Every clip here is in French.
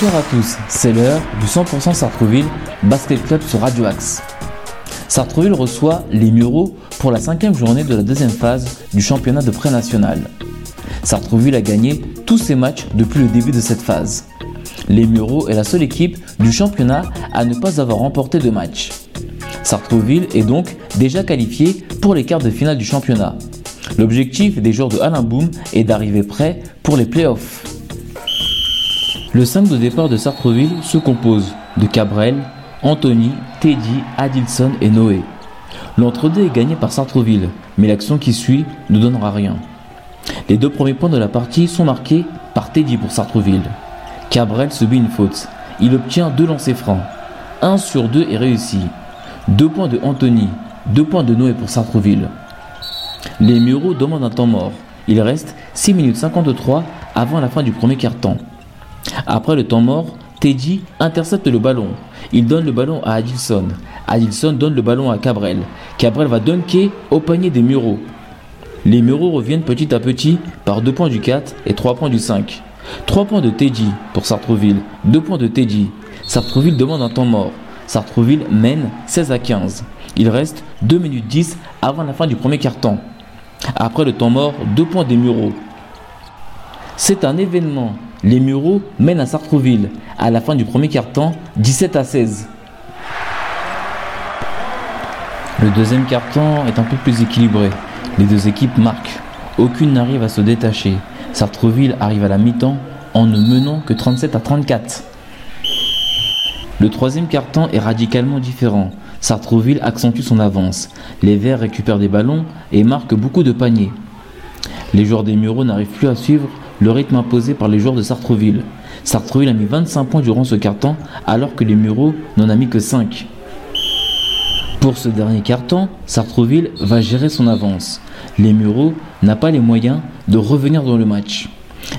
Bonjour à tous, c'est l'heure du 100% Sartreville Basket Club sur Radio Axe. Sartreville reçoit les Mureaux pour la cinquième journée de la deuxième phase du championnat de pré-national. Sartreville a gagné tous ses matchs depuis le début de cette phase. Les Mureaux est la seule équipe du championnat à ne pas avoir remporté de match. Sartreville est donc déjà qualifié pour les quarts de finale du championnat. L'objectif des joueurs de Alain Boom est d'arriver prêt pour les playoffs. Le 5 de départ de Sartreville se compose de Cabrel, Anthony, Teddy, Adilson et Noé. L'entre-deux est gagné par Sartreville, mais l'action qui suit ne donnera rien. Les deux premiers points de la partie sont marqués par Teddy pour Sartreville. Cabrel subit une faute. Il obtient deux lancers francs. Un sur deux est réussi. Deux points de Anthony, deux points de Noé pour Sartreville. Les Mureaux demandent un temps mort. Il reste 6 minutes 53 avant la fin du premier quart-temps. Après le temps mort, Teddy intercepte le ballon. Il donne le ballon à Adilson. Adilson donne le ballon à Cabrel. Cabrel va dunker au panier des Mureaux. Les Mureaux reviennent petit à petit par 2 points du 4 et 3 points du 5. 3 points de Teddy pour Sartreville, 2 points de Teddy. Sartreville demande un temps mort. Sartreville mène 16 à 15. Il reste 2 minutes 10 avant la fin du premier quart-temps. Après le temps mort, 2 points des Mureaux. C'est un événement les Mureaux mènent à Sartreville à la fin du premier quart-temps 17 à 16. Le deuxième quart-temps est un peu plus équilibré. Les deux équipes marquent. Aucune n'arrive à se détacher. Sartreville arrive à la mi-temps en ne menant que 37 à 34. Le troisième quart-temps est radicalement différent. Sartreville accentue son avance. Les Verts récupèrent des ballons et marquent beaucoup de paniers. Les joueurs des Mureaux n'arrivent plus à suivre le rythme imposé par les joueurs de Sartreville. Sartreville a mis 25 points durant ce quart-temps alors que les Mureaux n'en a mis que 5. Pour ce dernier quart-temps, Sartreville va gérer son avance. Les Mureaux n'a pas les moyens de revenir dans le match.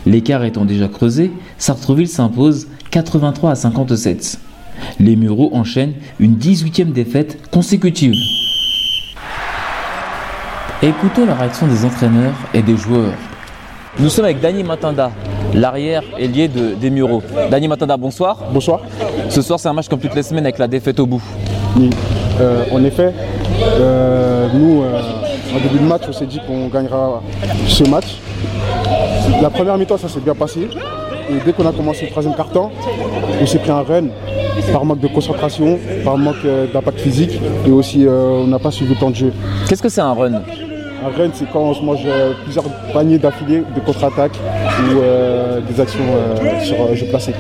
L'écart étant déjà creusé, Sartreville s'impose 83 à 57. Les Mureaux enchaînent une 18e défaite consécutive. Écoutez la réaction des entraîneurs et des joueurs. Nous sommes avec Dani Matanda, l'arrière ailier de, des Mureaux. Dani Matanda, bonsoir. Bonsoir. Ce soir, c'est un match comme toutes les semaines avec la défaite au bout. Oui. Euh, en effet, euh, nous, euh, en début de match, on s'est dit qu'on gagnera ce match. La première mi-temps, ça s'est bien passé. Et dès qu'on a commencé le troisième quart-temps, on s'est pris un run par manque de concentration, par manque d'impact physique et aussi on n'a pas suivi le temps de jeu. Qu'est-ce que c'est un run? Un run, c'est quand on se mange plusieurs paniers d'affilée de contre-attaque ou euh, des actions euh, sur euh, jeu placé.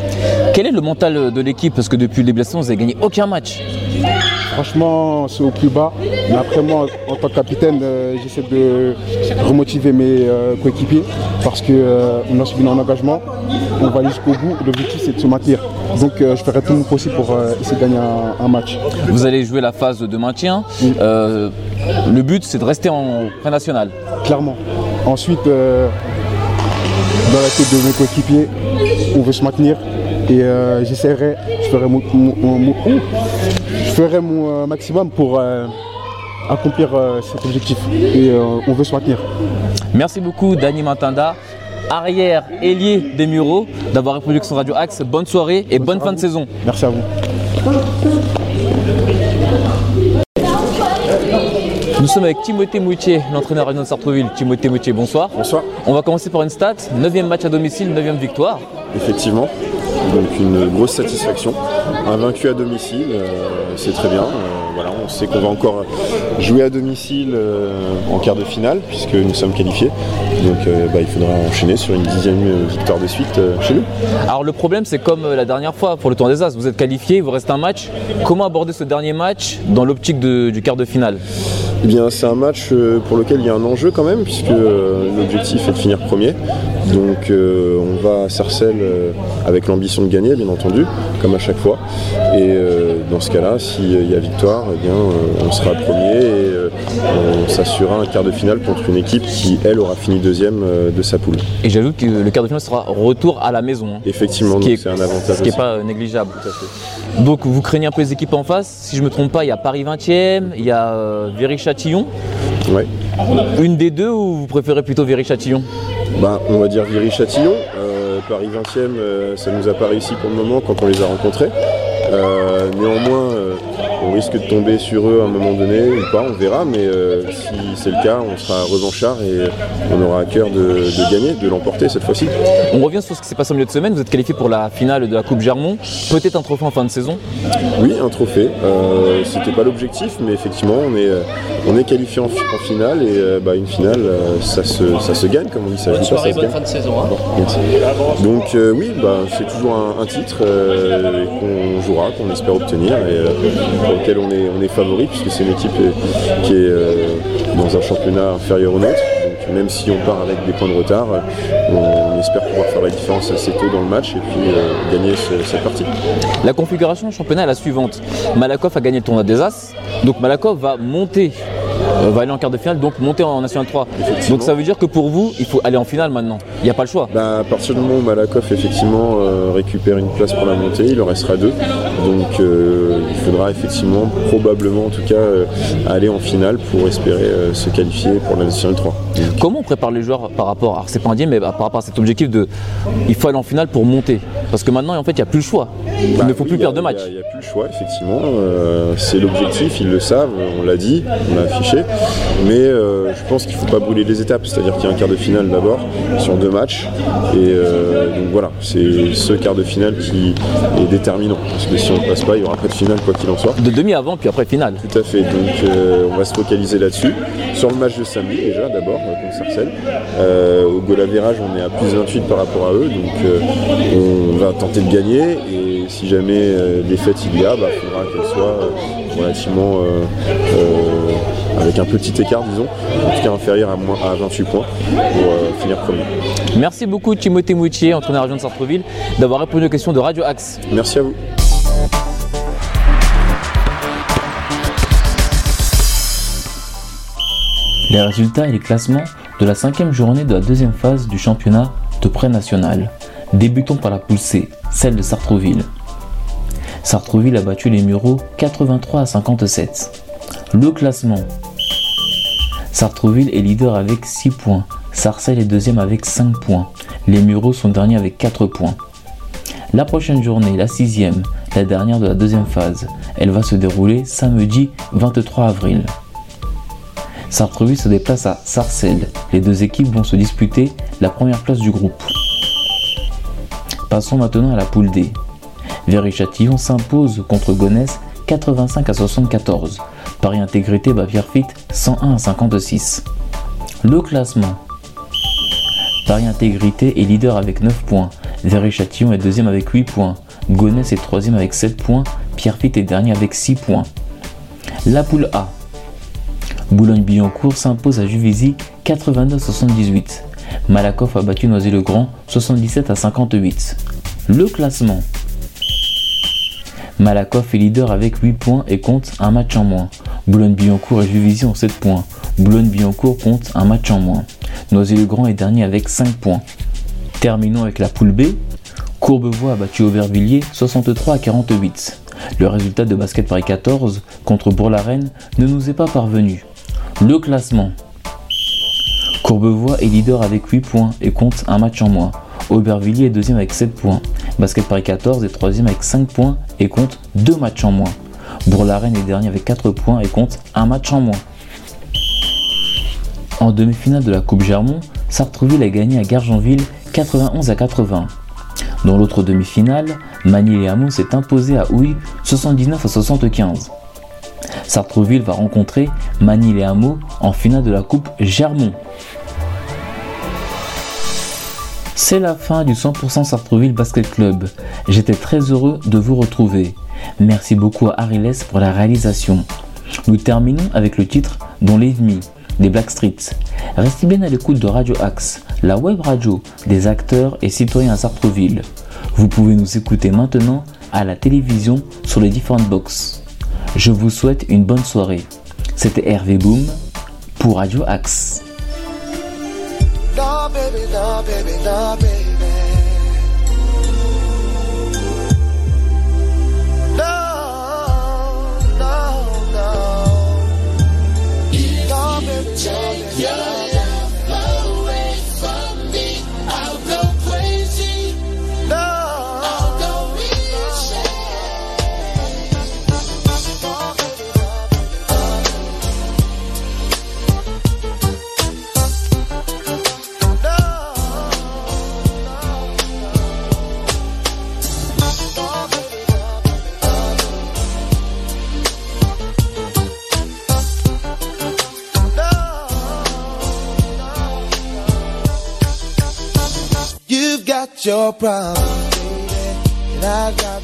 Quel est le mental de l'équipe? Parce que depuis les blessures, vous n'avez gagné aucun match. Franchement, c'est au plus bas. Mais après, moi, en tant que capitaine, j'essaie de remotiver mes coéquipiers parce qu'on a subi un engagement. On va jusqu'au bout. L'objectif, c'est de se maintenir. Donc, je ferai tout mon possible pour essayer de gagner un, match. Vous allez jouer la phase de maintien. le but, c'est de rester en pré-national. Clairement. Ensuite, dans la tête de mes coéquipiers, on veut se maintenir et euh, j'essaierai, je ferai mon, je ferai mon euh, maximum pour euh, accomplir cet objectif et on veut se maintenir. Merci beaucoup Dani Mantanda, arrière ailier des Mureaux, d'avoir répondu sur Radio Axe. Bonne soirée et bonne, bonne fin de saison. Merci à vous. Nous sommes avec Timothée Moutier, l'entraîneur réunion de Sartreville. Timothée Moutier, bonsoir. Bonsoir. On va commencer par une stat. 9 match à domicile, 9 victoire. Effectivement. Donc une grosse satisfaction. Un vaincu à domicile, euh, c'est très bien. Euh, voilà, on sait qu'on va encore jouer à domicile euh, en quart de finale puisque nous sommes qualifiés. Donc bah, il faudra enchaîner sur une dixième victoire de suite chez nous. Alors le problème c'est comme la dernière fois pour le Tour des As, vous êtes qualifié, il vous reste un match. Comment aborder ce dernier match dans l'optique du quart de finale? Eh bien, c'est un match pour lequel il y a un enjeu quand même, puisque l'objectif est de finir premier. Donc, euh, on va à Sarcelles avec l'ambition de gagner, bien entendu, comme à chaque fois. Et dans ce cas-là, s'il y a victoire, eh bien, on sera premier et on s'assurera un quart de finale contre une équipe qui, elle, aura fini deuxième de sa poule. Et j'ajoute que le quart de finale sera retour à la maison. Hein. Effectivement, c'est un avantage. Ce qui n'est pas négligeable. Donc vous craignez un peu les équipes en face. Si je ne me trompe pas, il y a Paris 20e, il y a Viry-Châtillon. Ouais. Une des deux ou vous préférez plutôt Viry-Châtillon bah, On va dire Viry-Châtillon. Euh, Paris 20e, euh, ça nous a pas réussi pour le moment quand on les a rencontrés. Euh, néanmoins, on risque de tomber sur eux à un moment donné ou pas, on verra, mais euh, si c'est le cas, on sera revanchard et on aura à cœur de, gagner, de l'emporter cette fois-ci. On revient sur ce qui s'est passé au milieu de semaine, vous êtes qualifié pour la finale de la Coupe Germont, peut-être un trophée en fin de saison? Oui, un trophée. Euh, C'était pas l'objectif, mais effectivement, on est, euh, on est qualifié en, finale et euh, bah, une finale, ça se, ça se gagne, comme on dit. Ça, bonne soirée, bonne fin de saison. Hein. Donc oui, bah, c'est toujours un, titre qu'on jouera, qu'on espère obtenir. Et, on est, on est favori, puisque c'est une équipe qui est euh, dans un championnat inférieur au nôtre. Donc même si on part avec des points de retard, on, espère pouvoir faire la différence assez tôt dans le match et puis euh, gagner cette partie. La configuration du championnat est la suivante. Malakoff a gagné le tournoi des As, donc Malakoff va monter euh, va aller en quart de finale, donc monter en National 3. Donc ça veut dire que pour vous, il faut aller en finale maintenant. Il n'y a pas le choix. Bah, à partir du moment où Malakoff effectivement euh, récupère une place pour la montée, il en restera deux. Donc euh, il faudra effectivement, probablement en tout cas, aller en finale pour espérer se qualifier pour la National 3. Comment on prépare les joueurs par rapport, alors c'est pas indien, mais par rapport à cet objectif de il faut aller en finale pour monter Parce que maintenant en fait il n'y a plus le choix. Il bah ne faut plus perdre de match. Il n'y a, plus le choix effectivement. c'est l'objectif, ils le savent, on l'a dit, on l'a affiché. Mais euh, je pense qu'il ne faut pas brûler les étapes, c'est-à-dire qu'il y a un quart de finale d'abord sur deux matchs. Et euh, donc voilà, c'est ce quart de finale qui est déterminant. Parce que si on ne passe pas, il n'y aura pas de finale quoi qu'il en soit. De demi avant, puis après finale. Tout à fait. Donc euh, on va se focaliser là-dessus. Sur le match de samedi déjà d'abord contre Sarcelles. au goal on est à plus 28 par rapport à eux. Donc on va tenter de gagner. Et si jamais défaite il y a, il bah, faudra qu'elle soit relativement avec un petit écart, disons, en tout cas inférieur à, moins, à 28 points pour euh, finir premier. Merci beaucoup Timothée Moutier, entraîneur région de Sartreville, d'avoir répondu aux questions de Radio Axe. Merci à vous. Les résultats et les classements de la cinquième journée de la deuxième phase du championnat de pré-national. Débutons par la C, celle de Sartreville. Sartreville a battu les Mureaux 83 à 57. Le classement Sartreville est leader avec 6 points. Sarcelles est deuxième avec 5 points. Les Mureaux sont derniers avec 4 points. La prochaine journée, la sixième, la dernière de la deuxième phase, elle va se dérouler samedi 23 avril. Sartreville se déplace à Sarcelles. Les deux équipes vont se disputer la première place du groupe. Passons maintenant à la poule D. Véry-Châtillon s'impose contre Gonesse 85 à 74. Paris Intégrité bat Pierrefitte 101 à 56. Le classement. Paris Intégrité est leader avec 9 points. Véry-Châtillon est deuxième avec 8 points. Gonesse est troisième avec 7 points. Pierrefitte est dernier avec 6 points. La poule A. Boulogne-Billancourt s'impose à Juvisy 89-78. Malakoff a battu Noisy-le-Grand 77 à 58. Le classement. Malakoff est leader avec 8 points et compte un match en moins. Boulogne-Billancourt et Juvisy ont 7 points. Boulogne-Billancourt compte un match en moins. Noisy-le-Grand est dernier avec 5 points. Terminons avec la poule B. Courbevoie a battu Auvervilliers 63 à 48. Le résultat de basket Paris 14 contre Bourg-la-Reine ne nous est pas parvenu. Le classement. Courbevoie est leader avec 8 points et compte un match en moins. Aubervilliers est deuxième avec 7 points. Basket Paris 14 est troisième avec 5 points et compte 2 matchs en moins. Bourg-la-Reine est dernier avec 4 points et compte un match en moins. En demi-finale de la Coupe Germont, Sartreville a gagné à Gargenville 91 à 80. Dans l'autre demi-finale, Manille et Hameau s'est imposé à Houille 79 à 75. Sartreville va rencontrer Manille et Hameau en finale de la Coupe Germont. C'est la fin du 100% Sartreville Basket Club. J'étais très heureux de vous retrouver. Merci beaucoup à Ariles pour la réalisation. Nous terminons avec le titre Dans l'ennemi des Black Streets. Restez bien à l'écoute de Radio Axe, la web radio des acteurs et citoyens à Sartreville. Vous pouvez nous écouter maintenant à la télévision sur les différentes boxes. Je vous souhaite une bonne soirée. C'était Hervé Boom pour Radio Axe. Love, baby, love, baby, love, baby. your problem, baby. And I got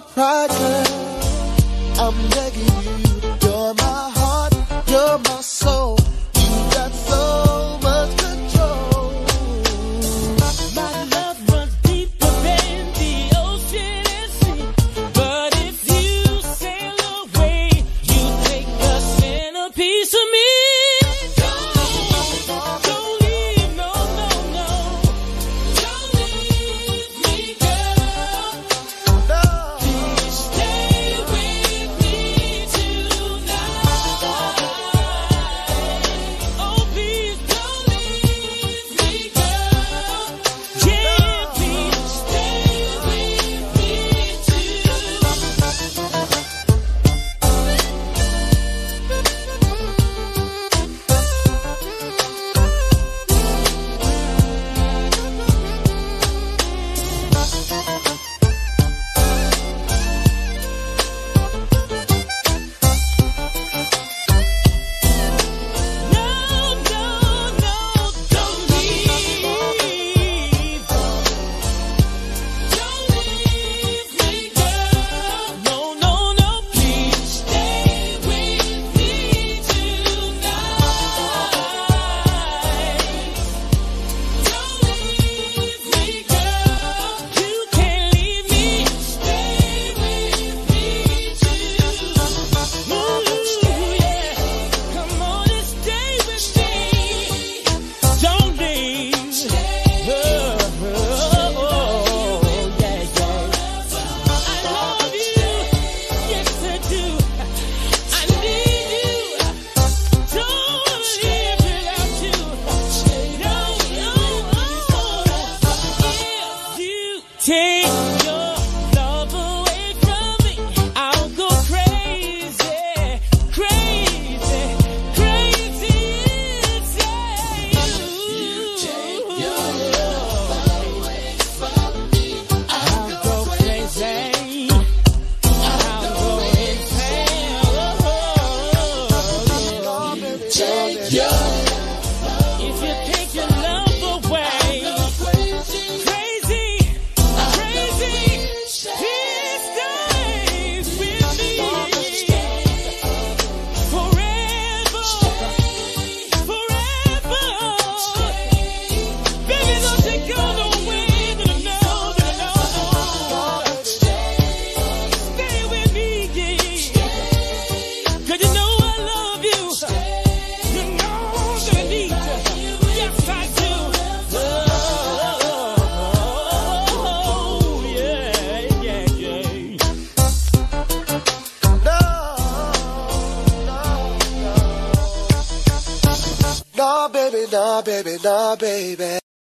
surprise.